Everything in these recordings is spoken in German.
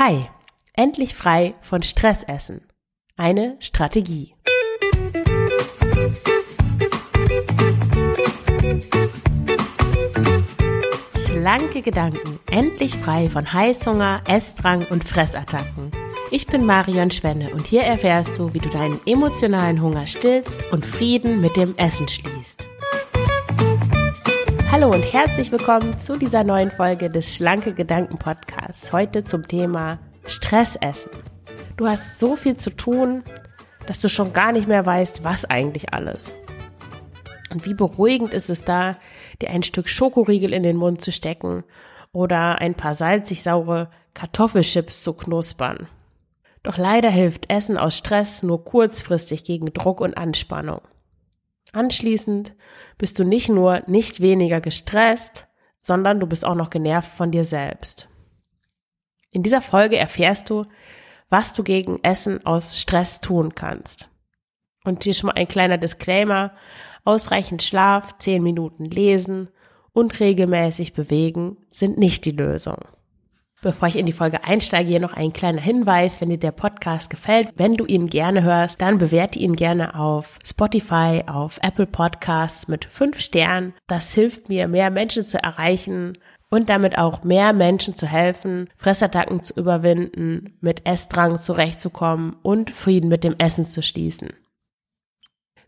Hi, endlich frei von Stressessen. Eine Strategie. Schlanke Gedanken, endlich frei von Heißhunger, Essdrang und Fressattacken. Ich bin Marion Schwenne und hier erfährst du, wie du deinen emotionalen Hunger stillst und Frieden mit dem Essen schließt. Hallo und herzlich willkommen zu dieser neuen Folge des Schlanke Gedanken Podcasts. Heute zum Thema Stressessen. Du hast so viel zu tun, dass du schon gar nicht mehr weißt, was eigentlich alles. Und wie beruhigend ist es da, dir ein Stück Schokoriegel in den Mund zu stecken oder ein paar salzig-saure Kartoffelchips zu knuspern. Doch leider hilft Essen aus Stress nur kurzfristig gegen Druck und Anspannung. Anschließend bist du nicht nur nicht weniger gestresst, sondern du bist auch noch genervt von dir selbst. In dieser Folge erfährst du, was du gegen Essen aus Stress tun kannst. Und hier schon mal ein kleiner Disclaimer. Ausreichend Schlaf, zehn Minuten lesen und regelmäßig bewegen sind nicht die Lösung. Bevor ich in die Folge einsteige, hier noch ein kleiner Hinweis. Wenn dir der Podcast gefällt, wenn du ihn gerne hörst, dann bewerte ihn gerne auf Spotify, auf Apple Podcasts mit fünf Sternen. Das hilft mir, mehr Menschen zu erreichen und damit auch mehr Menschen zu helfen, Fressattacken zu überwinden, mit Essdrang zurechtzukommen und Frieden mit dem Essen zu schließen.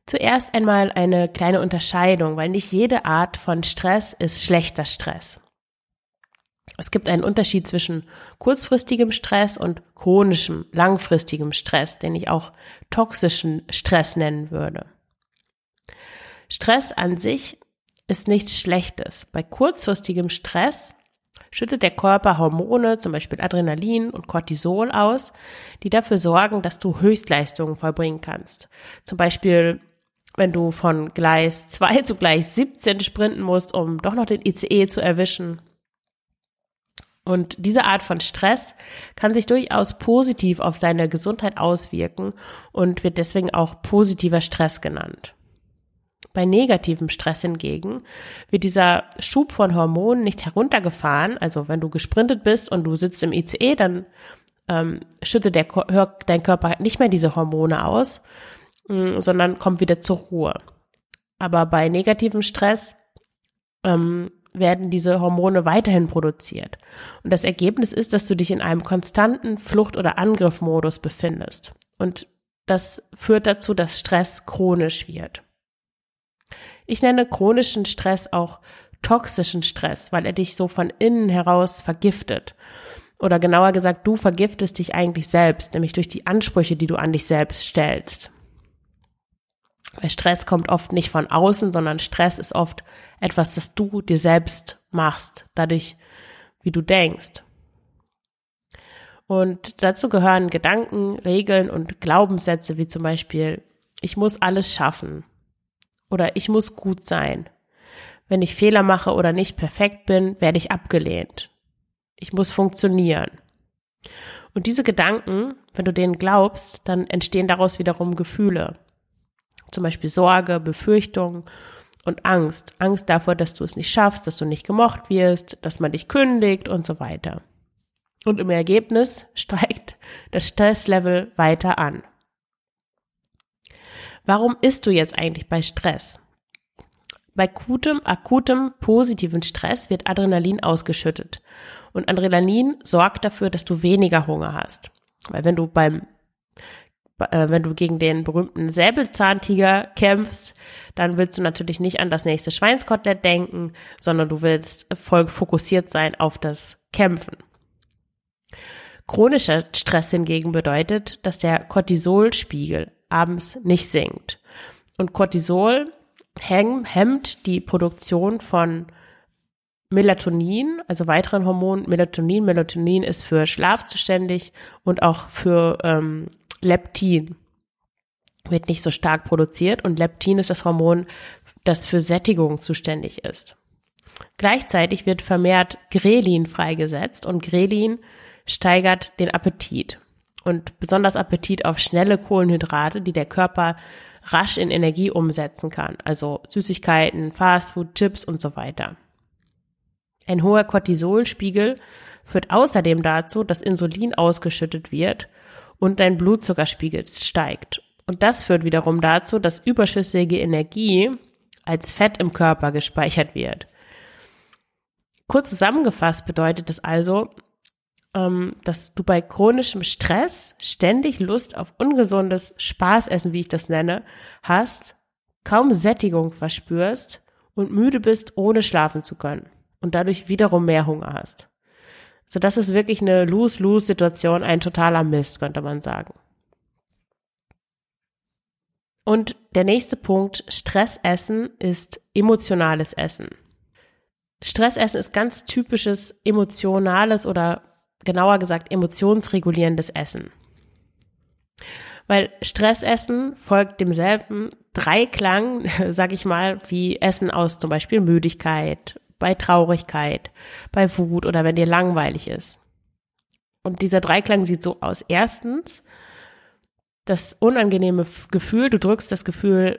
Zuerst einmal eine kleine Unterscheidung, weil nicht jede Art von Stress ist schlechter Stress. Es gibt einen Unterschied zwischen kurzfristigem Stress und chronischem, langfristigem Stress, den ich auch toxischen Stress nennen würde. Stress an sich ist nichts Schlechtes. Bei kurzfristigem Stress schüttet der Körper Hormone, zum Beispiel Adrenalin und Cortisol aus, die dafür sorgen, dass du Höchstleistungen vollbringen kannst. Zum Beispiel, wenn du von Gleis 2 zu Gleis 17 sprinten musst, um doch noch den ICE zu erwischen und diese Art von Stress kann sich durchaus positiv auf deine Gesundheit auswirken und wird deswegen auch positiver Stress genannt. Bei negativem Stress hingegen wird dieser Schub von Hormonen nicht heruntergefahren. Also wenn du gesprintet bist und du sitzt im ICE, dann ähm, schüttet der, dein Körper nicht mehr diese Hormone aus, mm, sondern kommt wieder zur Ruhe. Aber bei negativem Stress ähm, werden diese Hormone weiterhin produziert. Und das Ergebnis ist, dass du dich in einem konstanten Flucht- oder Angriffmodus befindest. Und das führt dazu, dass Stress chronisch wird. Ich nenne chronischen Stress auch toxischen Stress, weil er dich so von innen heraus vergiftet. Oder genauer gesagt, du vergiftest dich eigentlich selbst, nämlich durch die Ansprüche, die du an dich selbst stellst. Weil Stress kommt oft nicht von außen, sondern Stress ist oft etwas, das du dir selbst machst, dadurch, wie du denkst. Und dazu gehören Gedanken, Regeln und Glaubenssätze wie zum Beispiel, ich muss alles schaffen oder ich muss gut sein. Wenn ich Fehler mache oder nicht perfekt bin, werde ich abgelehnt. Ich muss funktionieren. Und diese Gedanken, wenn du denen glaubst, dann entstehen daraus wiederum Gefühle zum Beispiel Sorge, Befürchtung und Angst. Angst davor, dass du es nicht schaffst, dass du nicht gemocht wirst, dass man dich kündigt und so weiter. Und im Ergebnis steigt das Stresslevel weiter an. Warum isst du jetzt eigentlich bei Stress? Bei akutem, akutem, positiven Stress wird Adrenalin ausgeschüttet. Und Adrenalin sorgt dafür, dass du weniger Hunger hast. Weil wenn du beim wenn du gegen den berühmten Säbelzahntiger kämpfst, dann willst du natürlich nicht an das nächste Schweinskotelett denken, sondern du willst voll fokussiert sein auf das Kämpfen. Chronischer Stress hingegen bedeutet, dass der Cortisolspiegel abends nicht sinkt. Und Cortisol hemmt die Produktion von Melatonin, also weiteren Hormonen, Melatonin. Melatonin ist für Schlaf zuständig und auch für ähm, Leptin wird nicht so stark produziert und Leptin ist das Hormon, das für Sättigung zuständig ist. Gleichzeitig wird vermehrt Grelin freigesetzt und Grelin steigert den Appetit und besonders Appetit auf schnelle Kohlenhydrate, die der Körper rasch in Energie umsetzen kann, also Süßigkeiten, Fastfood, Chips und so weiter. Ein hoher Cortisolspiegel führt außerdem dazu, dass Insulin ausgeschüttet wird und dein Blutzuckerspiegel steigt. Und das führt wiederum dazu, dass überschüssige Energie als Fett im Körper gespeichert wird. Kurz zusammengefasst bedeutet das also, ähm, dass du bei chronischem Stress ständig Lust auf ungesundes Spaßessen, wie ich das nenne, hast, kaum Sättigung verspürst und müde bist, ohne schlafen zu können und dadurch wiederum mehr Hunger hast. So, das ist wirklich eine Lose-Lose-Situation, ein totaler Mist, könnte man sagen. Und der nächste Punkt, Stressessen ist emotionales Essen. Stressessen ist ganz typisches emotionales oder genauer gesagt emotionsregulierendes Essen. Weil Stressessen folgt demselben Dreiklang, sag ich mal, wie Essen aus zum Beispiel Müdigkeit, bei Traurigkeit, bei Wut oder wenn dir langweilig ist. Und dieser Dreiklang sieht so aus. Erstens, das unangenehme Gefühl, du drückst das Gefühl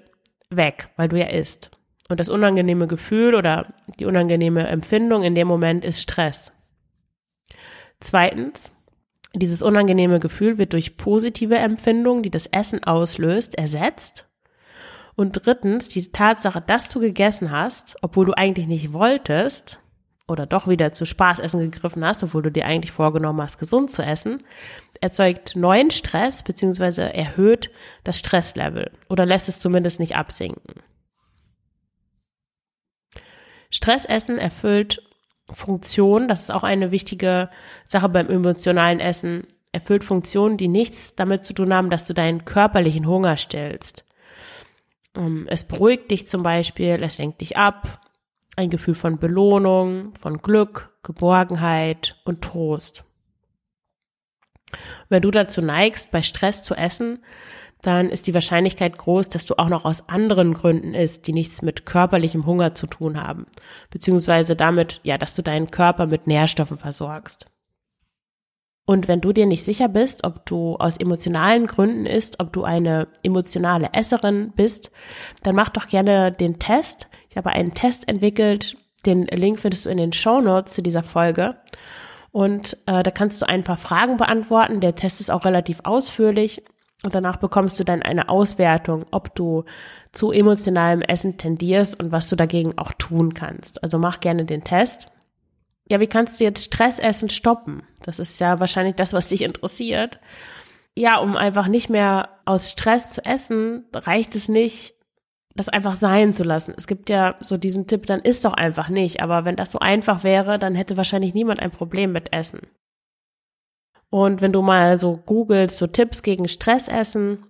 weg, weil du ja isst. Und das unangenehme Gefühl oder die unangenehme Empfindung in dem Moment ist Stress. Zweitens, dieses unangenehme Gefühl wird durch positive Empfindungen, die das Essen auslöst, ersetzt. Und drittens, die Tatsache, dass du gegessen hast, obwohl du eigentlich nicht wolltest oder doch wieder zu Spaßessen gegriffen hast, obwohl du dir eigentlich vorgenommen hast, gesund zu essen, erzeugt neuen Stress beziehungsweise erhöht das Stresslevel oder lässt es zumindest nicht absinken. Stressessen erfüllt Funktionen, das ist auch eine wichtige Sache beim emotionalen Essen, erfüllt Funktionen, die nichts damit zu tun haben, dass du deinen körperlichen Hunger stillst. Ähm, es beruhigt dich zum Beispiel, es lenkt dich ab, ein Gefühl von Belohnung, von Glück, Geborgenheit und Trost. Wenn du dazu neigst, bei Stress zu essen, dann ist die Wahrscheinlichkeit groß, dass du auch noch aus anderen Gründen isst, die nichts mit körperlichem Hunger zu tun haben, beziehungsweise damit, ja, dass du deinen Körper mit Nährstoffen versorgst. Und wenn du dir nicht sicher bist, ob du aus emotionalen Gründen isst, ob du eine emotionale Esserin bist, dann mach doch gerne den Test. Ich habe einen Test entwickelt, den Link findest du in den Show Notes zu dieser Folge. Und äh, da kannst du ein paar Fragen beantworten. Der Test ist auch relativ ausführlich und danach bekommst du dann eine Auswertung, ob du zu emotionalem Essen tendierst und was du dagegen auch tun kannst. Also mach gerne den Test. Ja, wie kannst du jetzt Stressessen stoppen? Das ist ja wahrscheinlich das, was dich interessiert. Ja, um einfach nicht mehr aus Stress zu essen, reicht es nicht, das einfach sein zu lassen. Es gibt ja so diesen Tipp, dann isst doch einfach nicht. Aber wenn das so einfach wäre, dann hätte wahrscheinlich niemand ein Problem mit Essen. Und wenn du mal so googelst, so Tipps gegen Stressessen,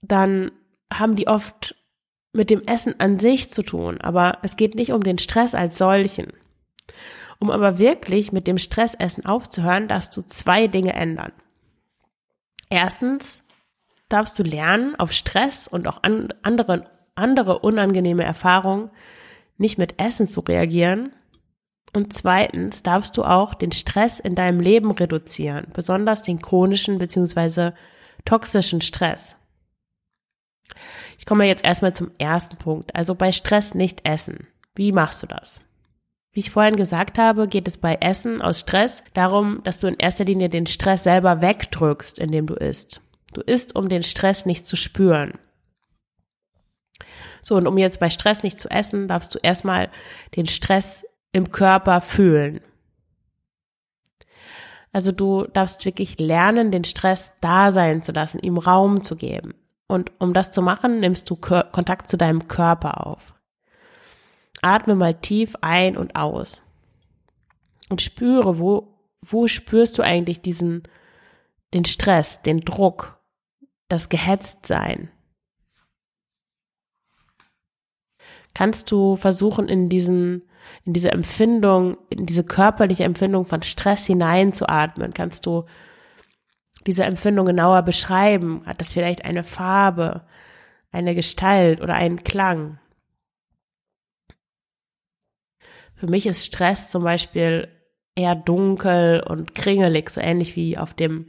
dann haben die oft mit dem Essen an sich zu tun. Aber es geht nicht um den Stress als solchen. Um aber wirklich mit dem Stressessen aufzuhören, darfst du zwei Dinge ändern. Erstens darfst du lernen, auf Stress und auch an andere, andere unangenehme Erfahrungen nicht mit Essen zu reagieren, und zweitens darfst du auch den Stress in deinem Leben reduzieren, besonders den chronischen bzw. toxischen Stress. Ich komme jetzt erstmal zum ersten Punkt, also bei Stress nicht essen. Wie machst du das? Wie ich vorhin gesagt habe, geht es bei Essen aus Stress darum, dass du in erster Linie den Stress selber wegdrückst, indem du isst. Du isst, um den Stress nicht zu spüren. So, und um jetzt bei Stress nicht zu essen, darfst du erstmal den Stress im Körper fühlen. Also du darfst wirklich lernen, den Stress da sein zu lassen, ihm Raum zu geben. Und um das zu machen, nimmst du Kontakt zu deinem Körper auf. Atme mal tief ein und aus. Und spüre, wo, wo spürst du eigentlich diesen, den Stress, den Druck, das Gehetztsein? Kannst du versuchen, in diesen in diese Empfindung, in diese körperliche Empfindung von Stress hineinzuatmen? Kannst du diese Empfindung genauer beschreiben? Hat das vielleicht eine Farbe, eine Gestalt oder einen Klang? Für mich ist Stress zum Beispiel eher dunkel und kringelig, so ähnlich wie auf dem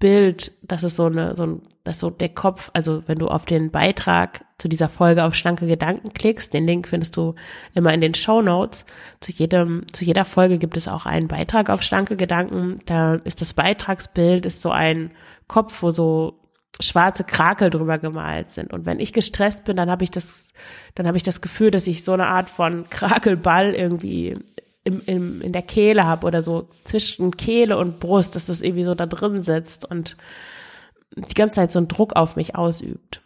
Bild, das ist so eine, so ein, das so der Kopf, also wenn du auf den Beitrag zu dieser Folge auf schlanke Gedanken klickst, den Link findest du immer in den Show Notes. Zu jedem, zu jeder Folge gibt es auch einen Beitrag auf schlanke Gedanken. Da ist das Beitragsbild, ist so ein Kopf, wo so schwarze Krakel drüber gemalt sind. Und wenn ich gestresst bin, dann habe ich das, dann habe ich das Gefühl, dass ich so eine Art von Krakelball irgendwie im, im, in der Kehle habe oder so zwischen Kehle und Brust, dass das irgendwie so da drin sitzt und die ganze Zeit so einen Druck auf mich ausübt.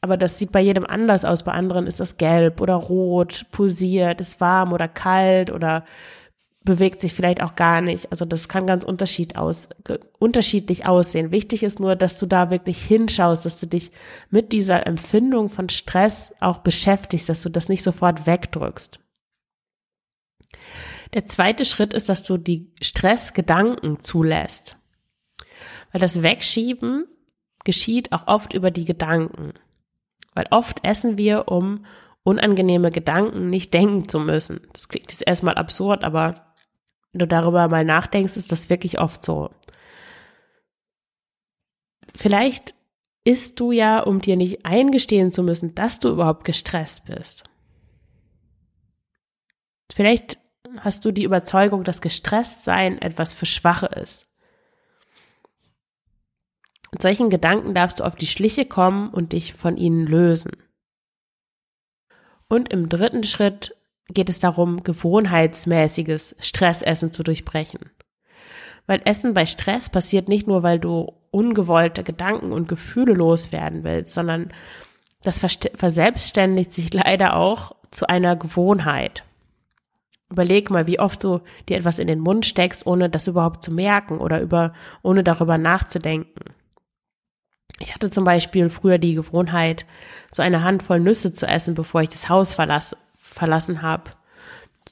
Aber das sieht bei jedem anders aus. Bei anderen ist das gelb oder rot, pulsiert, ist warm oder kalt oder bewegt sich vielleicht auch gar nicht. Also das kann ganz unterschied aus, unterschiedlich aussehen. Wichtig ist nur, dass du da wirklich hinschaust, dass du dich mit dieser Empfindung von Stress auch beschäftigst, dass du das nicht sofort wegdrückst. Der zweite Schritt ist, dass du die Stressgedanken zulässt. Weil das Wegschieben geschieht auch oft über die Gedanken. Weil oft essen wir, um unangenehme Gedanken nicht denken zu müssen. Das klingt jetzt erstmal absurd, aber wenn du darüber mal nachdenkst, ist das wirklich oft so. Vielleicht isst du ja, um dir nicht eingestehen zu müssen, dass du überhaupt gestresst bist. Vielleicht hast du die Überzeugung, dass gestresst sein etwas für Schwache ist. Mit solchen Gedanken darfst du auf die Schliche kommen und dich von ihnen lösen. Und im dritten Schritt geht es darum, gewohnheitsmäßiges Stressessen zu durchbrechen. Weil Essen bei Stress passiert nicht nur, weil du ungewollte Gedanken und Gefühle loswerden willst, sondern das verselbstständigt sich leider auch zu einer Gewohnheit. Überleg mal, wie oft du dir etwas in den Mund steckst, ohne das überhaupt zu merken oder über, ohne darüber nachzudenken. Ich hatte zum Beispiel früher die Gewohnheit, so eine Handvoll Nüsse zu essen, bevor ich das Haus verlass, verlassen habe.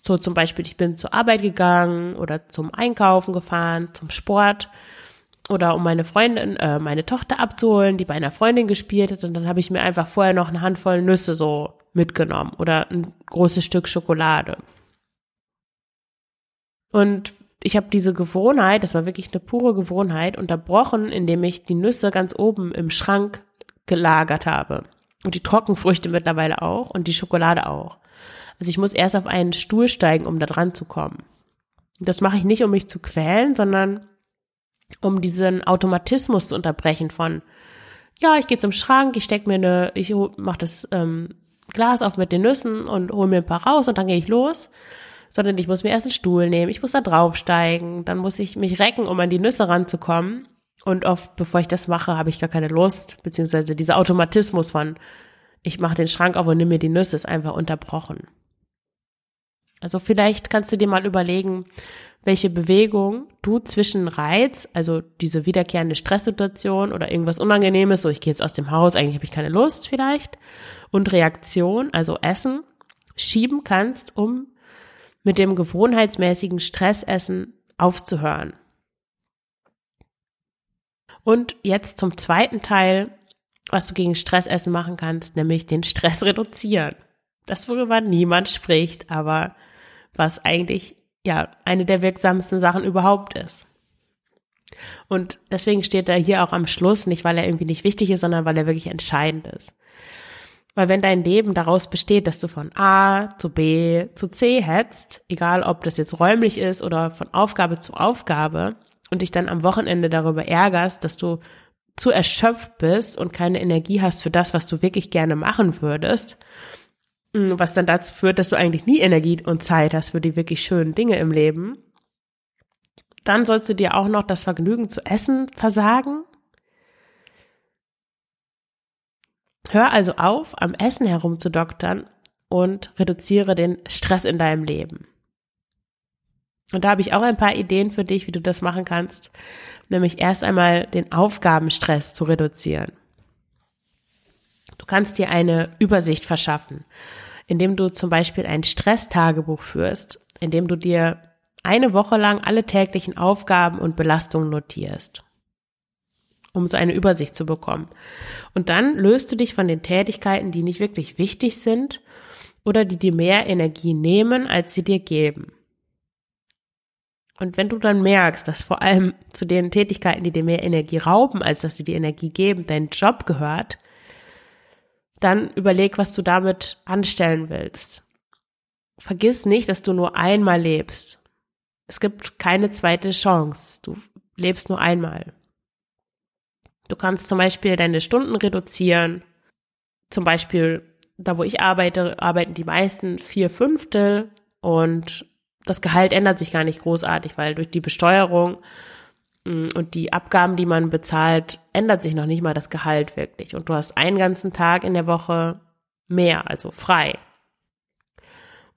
So zum Beispiel, ich bin zur Arbeit gegangen oder zum Einkaufen gefahren, zum Sport oder um meine Freundin, äh, meine Tochter abzuholen, die bei einer Freundin gespielt hat und dann habe ich mir einfach vorher noch eine Handvoll Nüsse so mitgenommen oder ein großes Stück Schokolade. Und ich habe diese Gewohnheit, das war wirklich eine pure Gewohnheit, unterbrochen, indem ich die Nüsse ganz oben im Schrank gelagert habe. Und die Trockenfrüchte mittlerweile auch und die Schokolade auch. Also ich muss erst auf einen Stuhl steigen, um da dran zu kommen. Und das mache ich nicht, um mich zu quälen, sondern um diesen Automatismus zu unterbrechen von, ja, ich gehe zum Schrank, ich steck mir eine, ich mache das ähm, Glas auf mit den Nüssen und hole mir ein paar raus und dann gehe ich los sondern ich muss mir erst einen Stuhl nehmen, ich muss da draufsteigen, dann muss ich mich recken, um an die Nüsse ranzukommen. Und oft, bevor ich das mache, habe ich gar keine Lust, beziehungsweise dieser Automatismus von, ich mache den Schrank auf und nehme mir die Nüsse, ist einfach unterbrochen. Also vielleicht kannst du dir mal überlegen, welche Bewegung du zwischen Reiz, also diese wiederkehrende Stresssituation oder irgendwas Unangenehmes, so ich gehe jetzt aus dem Haus, eigentlich habe ich keine Lust vielleicht, und Reaktion, also Essen, schieben kannst, um mit dem gewohnheitsmäßigen Stressessen aufzuhören. Und jetzt zum zweiten Teil, was du gegen Stressessen machen kannst, nämlich den Stress reduzieren. Das, worüber niemand spricht, aber was eigentlich ja eine der wirksamsten Sachen überhaupt ist. Und deswegen steht er hier auch am Schluss, nicht weil er irgendwie nicht wichtig ist, sondern weil er wirklich entscheidend ist. Weil wenn dein Leben daraus besteht, dass du von A zu B zu C hetzt, egal ob das jetzt räumlich ist oder von Aufgabe zu Aufgabe, und dich dann am Wochenende darüber ärgerst, dass du zu erschöpft bist und keine Energie hast für das, was du wirklich gerne machen würdest, mm, was dann dazu führt, dass du eigentlich nie Energie und Zeit hast für die wirklich schönen Dinge im Leben, dann sollst du dir auch noch das Vergnügen zu essen versagen Hör also auf, am Essen herumzudoktern und reduziere den Stress in deinem Leben. Und da habe ich auch ein paar Ideen für dich, wie du das machen kannst, nämlich erst einmal den Aufgabenstress zu reduzieren. Du kannst dir eine Übersicht verschaffen, indem du zum Beispiel ein Stresstagebuch führst, indem du dir eine Woche lang alle täglichen Aufgaben und Belastungen notierst um so eine Übersicht zu bekommen. Und dann löst du dich von den Tätigkeiten, die nicht wirklich wichtig sind oder die dir mehr Energie nehmen, als sie dir geben. Und wenn du dann merkst, dass vor allem zu den Tätigkeiten, die dir mehr Energie rauben, als dass sie dir Energie geben, dein Job gehört, dann überleg, was du damit anstellen willst. Vergiss nicht, dass du nur einmal lebst. Es gibt keine zweite Chance. Du lebst nur einmal. Du kannst zum Beispiel deine Stunden reduzieren. Zum Beispiel, da wo ich arbeite, arbeiten die meisten vier Fünftel und das Gehalt ändert sich gar nicht großartig, weil durch die Besteuerung mm, und die Abgaben, die man bezahlt, ändert sich noch nicht mal das Gehalt wirklich. Und du hast einen ganzen Tag in der Woche mehr, also frei.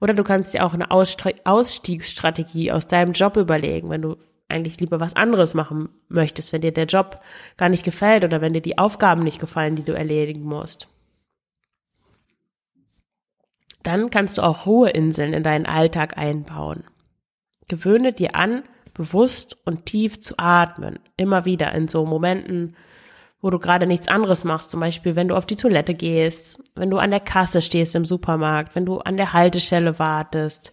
Oder du kannst dir auch eine Ausstiegsstrategie aus deinem Job überlegen, wenn du eigentlich lieber was anderes machen möchtest, wenn dir der Job gar nicht gefällt oder wenn dir die Aufgaben nicht gefallen, die du erledigen musst. Dann kannst du auch Ruheinseln in deinen Alltag einbauen. Gewöhne dir an, bewusst und tief zu atmen. Immer wieder in so Momenten, wo du gerade nichts anderes machst. Zum Beispiel, wenn du auf die Toilette gehst, wenn du an der Kasse stehst im Supermarkt, wenn du an der Haltestelle wartest.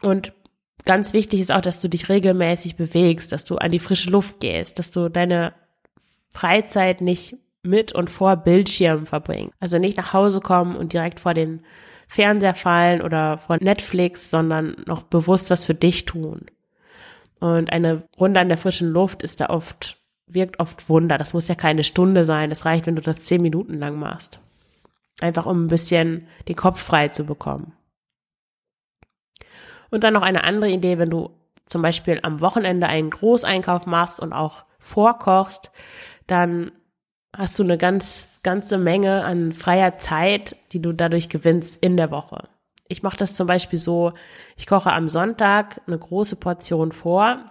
Und ganz wichtig ist auch, dass du dich regelmäßig bewegst, dass du an die frische Luft gehst, dass du deine Freizeit nicht mit und vor Bildschirmen verbringen. Also nicht nach Hause kommen und direkt vor den Fernseher fallen oder vor Netflix, sondern noch bewusst was für dich tun. Und eine Runde an der frischen Luft ist da oft, wirkt oft Wunder. Das muss ja keine Stunde sein. Es reicht, wenn du das zehn Minuten lang machst. Einfach um ein bisschen den Kopf frei zu bekommen. Und dann noch eine andere Idee, wenn du zum Beispiel am Wochenende einen Großeinkauf machst und auch vorkochst, dann hast du eine ganz, ganze Menge an freier Zeit, die du dadurch gewinnst in der Woche. Ich mache das zum Beispiel so, ich koche am Sonntag eine große Portion vor.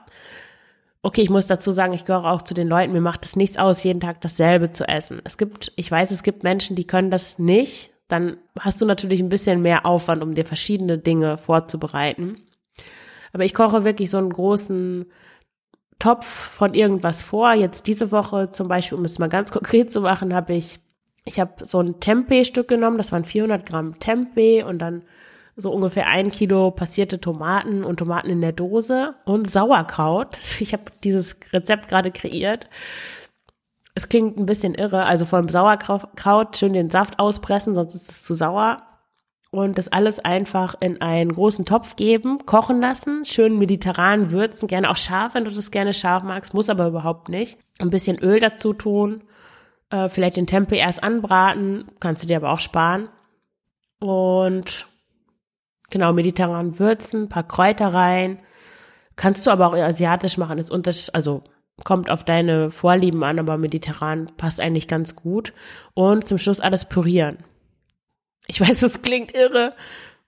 Okay, ich muss dazu sagen, ich gehöre auch zu den Leuten, mir macht es nichts aus, jeden Tag dasselbe zu essen. Es gibt, ich weiß, es gibt Menschen, die können das nicht. Dann hast du natürlich ein bisschen mehr Aufwand, um dir verschiedene Dinge vorzubereiten. Aber ich koche wirklich so einen großen Topf von irgendwas vor. Jetzt diese Woche zum Beispiel, um es mal ganz konkret zu machen, habe ich, ich habe so ein Tempeh-Stück genommen, das waren 400 Gramm Tempeh und dann so ungefähr ein Kilo passierte Tomaten und Tomaten in der Dose und Sauerkraut. Ich habe dieses Rezept gerade kreiert. Es klingt ein bisschen irre, also vor dem Sauerkraut schön den Saft auspressen, sonst ist es zu sauer und das alles einfach in einen großen Topf geben, kochen lassen, schön mediterran würzen, gerne auch scharf, wenn du das gerne scharf magst, muss aber überhaupt nicht. Ein bisschen Öl dazu tun, äh, vielleicht den Tempeh erst anbraten, kannst du dir aber auch sparen. Und genau, mediterran würzen, paar Kräuter rein. Kannst du aber auch asiatisch machen, ist unter, also kommt auf deine Vorlieben an, aber mediterran passt eigentlich ganz gut. Und zum Schluss alles pürieren ich weiß, das klingt irre.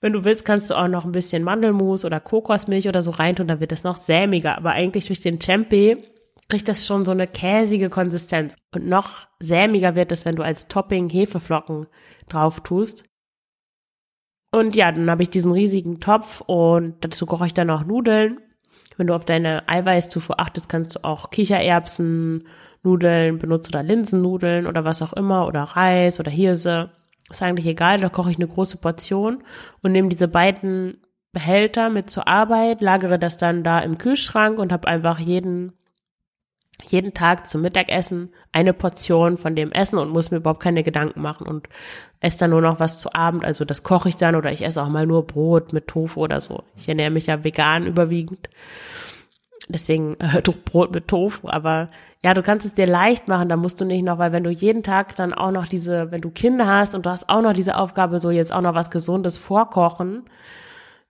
Wenn du willst, kannst du auch noch ein bisschen Mandelmus oder Kokosmilch oder so reintun, dann wird das noch sämiger. Aber eigentlich durch den Tempeh kriegt das schon so eine käsige Konsistenz. Und noch sämiger wird es, wenn du als Topping Hefeflocken drauf tust. Und ja, dann habe ich diesen riesigen Topf und dazu koche ich dann auch Nudeln. Wenn du auf deine Eiweißzufuhr achtest, kannst du auch Kichererbsen, Nudeln benutzen oder Linsennudeln oder was auch immer oder Reis oder Hirse. Ist eigentlich egal, da koche ich eine große Portion und nehme diese beiden Behälter mit zur Arbeit, lagere das dann da im Kühlschrank und habe einfach jeden jeden Tag zum Mittagessen eine Portion von dem Essen und muss mir überhaupt keine Gedanken machen und esse dann nur noch was zu Abend. Also das koche ich dann oder ich esse auch mal nur Brot mit Tofu oder so. Ich ernähre mich ja vegan überwiegend. Deswegen äh, Brot mit Tofu, aber ja, du kannst es dir leicht machen, da musst du nicht noch, weil wenn du jeden Tag dann auch noch diese, wenn du Kinder hast und du hast auch noch diese Aufgabe, so jetzt auch noch was Gesundes vorkochen,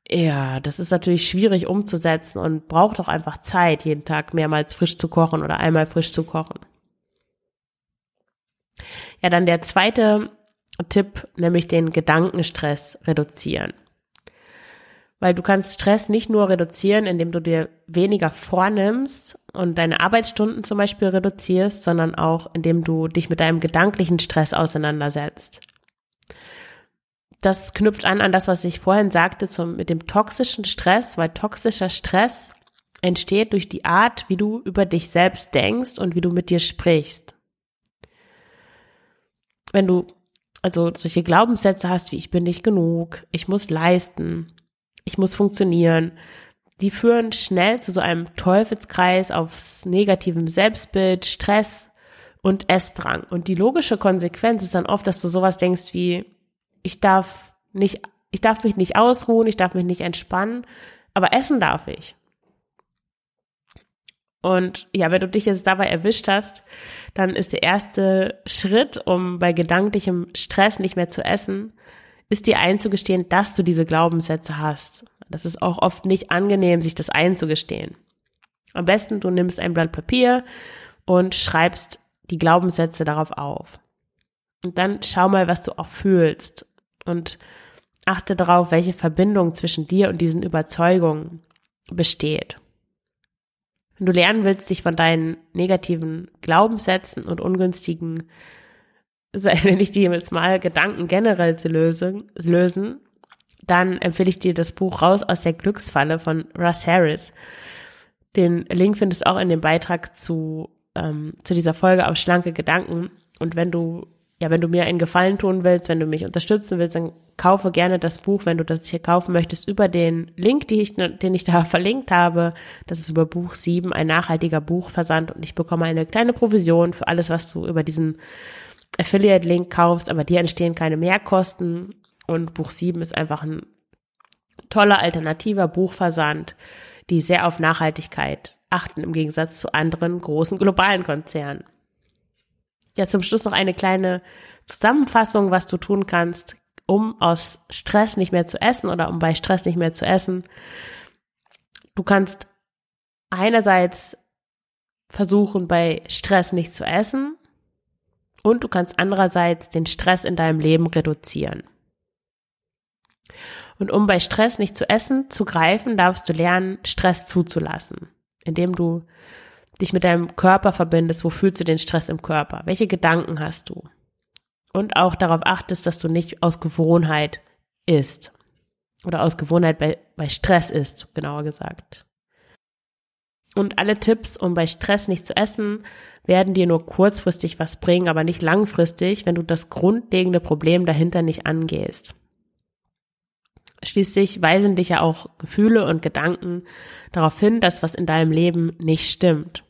ja, das ist natürlich schwierig umzusetzen und braucht auch einfach Zeit, jeden Tag mehrmals frisch zu kochen oder einmal frisch zu kochen. Ja, dann der zweite Tipp, nämlich den Gedankenstress reduzieren. Weil du kannst Stress nicht nur reduzieren, indem du dir weniger vornimmst und deine Arbeitsstunden zum Beispiel reduzierst, sondern auch indem du dich mit deinem gedanklichen Stress auseinandersetzt. Das knüpft an an das, was ich vorhin sagte zum, mit dem toxischen Stress, weil toxischer Stress entsteht durch die Art, wie du über dich selbst denkst und wie du mit dir sprichst. Wenn du also solche Glaubenssätze hast wie ich bin nicht genug, ich muss leisten, ich muss funktionieren, die führen schnell zu so einem Teufelskreis aufs negativen Selbstbild, Stress und Essdrang. Und die logische Konsequenz ist dann oft, dass du sowas denkst wie, ich darf nicht, ich darf mich nicht ausruhen, ich darf mich nicht entspannen, aber essen darf ich. Und ja, wenn du dich jetzt dabei erwischt hast, dann ist der erste Schritt, um bei gedanklichem Stress nicht mehr zu essen, ist dir einzugestehen, dass du diese Glaubenssätze hast. Das ist auch oft nicht angenehm, sich das einzugestehen. Am besten, du nimmst ein Blatt Papier und schreibst die Glaubenssätze darauf auf. Und dann schau mal, was du auch fühlst und achte darauf, welche Verbindung zwischen dir und diesen Überzeugungen besteht. Wenn du lernen willst, dich von deinen negativen Glaubenssätzen und ungünstigen, wenn ich die jetzt mal Gedanken generell zu lösen, lösen, dann empfehle ich dir das Buch Raus aus der Glücksfalle von Russ Harris. Den Link findest du auch in dem Beitrag zu, ähm, zu dieser Folge auf schlanke Gedanken. Und wenn du, ja, wenn du mir einen Gefallen tun willst, wenn du mich unterstützen willst, dann kaufe gerne das Buch, wenn du das hier kaufen möchtest, über den Link, die ich, den ich da verlinkt habe. Das ist über Buch 7, ein nachhaltiger Buchversand und ich bekomme eine kleine Provision für alles, was du über diesen Affiliate-Link kaufst, aber dir entstehen keine Mehrkosten und Buch 7 ist einfach ein toller alternativer Buchversand, die sehr auf Nachhaltigkeit achten im Gegensatz zu anderen großen globalen Konzernen. Ja, zum Schluss noch eine kleine Zusammenfassung, was du tun kannst, um aus Stress nicht mehr zu essen oder um bei Stress nicht mehr zu essen. Du kannst einerseits versuchen, bei Stress nicht zu essen und du kannst andererseits den Stress in deinem Leben reduzieren. Und um bei Stress nicht zu essen zu greifen, darfst du lernen, Stress zuzulassen, indem du dich mit deinem Körper verbindest. Wo fühlst du den Stress im Körper? Welche Gedanken hast du? Und auch darauf achtest, dass du nicht aus Gewohnheit isst. Oder aus Gewohnheit bei, bei Stress isst, genauer gesagt. Und alle Tipps, um bei Stress nicht zu essen, werden dir nur kurzfristig was bringen, aber nicht langfristig, wenn du das grundlegende Problem dahinter nicht angehst. Schließlich weisen dich ja auch Gefühle und Gedanken darauf hin, dass was in deinem Leben nicht stimmt.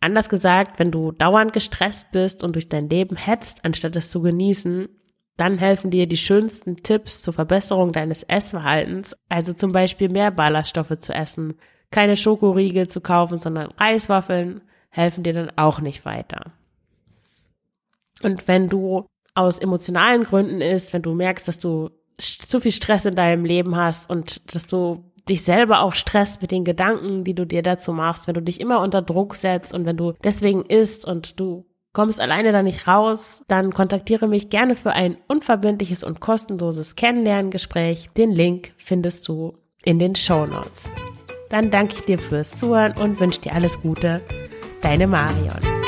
Anders gesagt, wenn du dauernd gestresst bist und durch dein Leben hetzt, anstatt es zu genießen, dann helfen dir die schönsten Tipps zur Verbesserung deines Essverhaltens, also zum Beispiel mehr Ballaststoffe zu essen, keine Schokoriegel zu kaufen, sondern Reiswaffeln, helfen dir dann auch nicht weiter. Und wenn du aus emotionalen Gründen isst, wenn du merkst, dass du zu viel Stress in deinem Leben hast und dass du dich selber auch stresst mit den Gedanken, die du dir dazu machst, wenn du dich immer unter Druck setzt und wenn du deswegen isst und du kommst alleine da nicht raus, dann kontaktiere mich gerne für ein unverbindliches und kostenloses Kennenlerngespräch. Den Link findest du in den Show Notes. Dann danke ich dir fürs Zuhören und wünsche dir alles Gute. Deine Marion.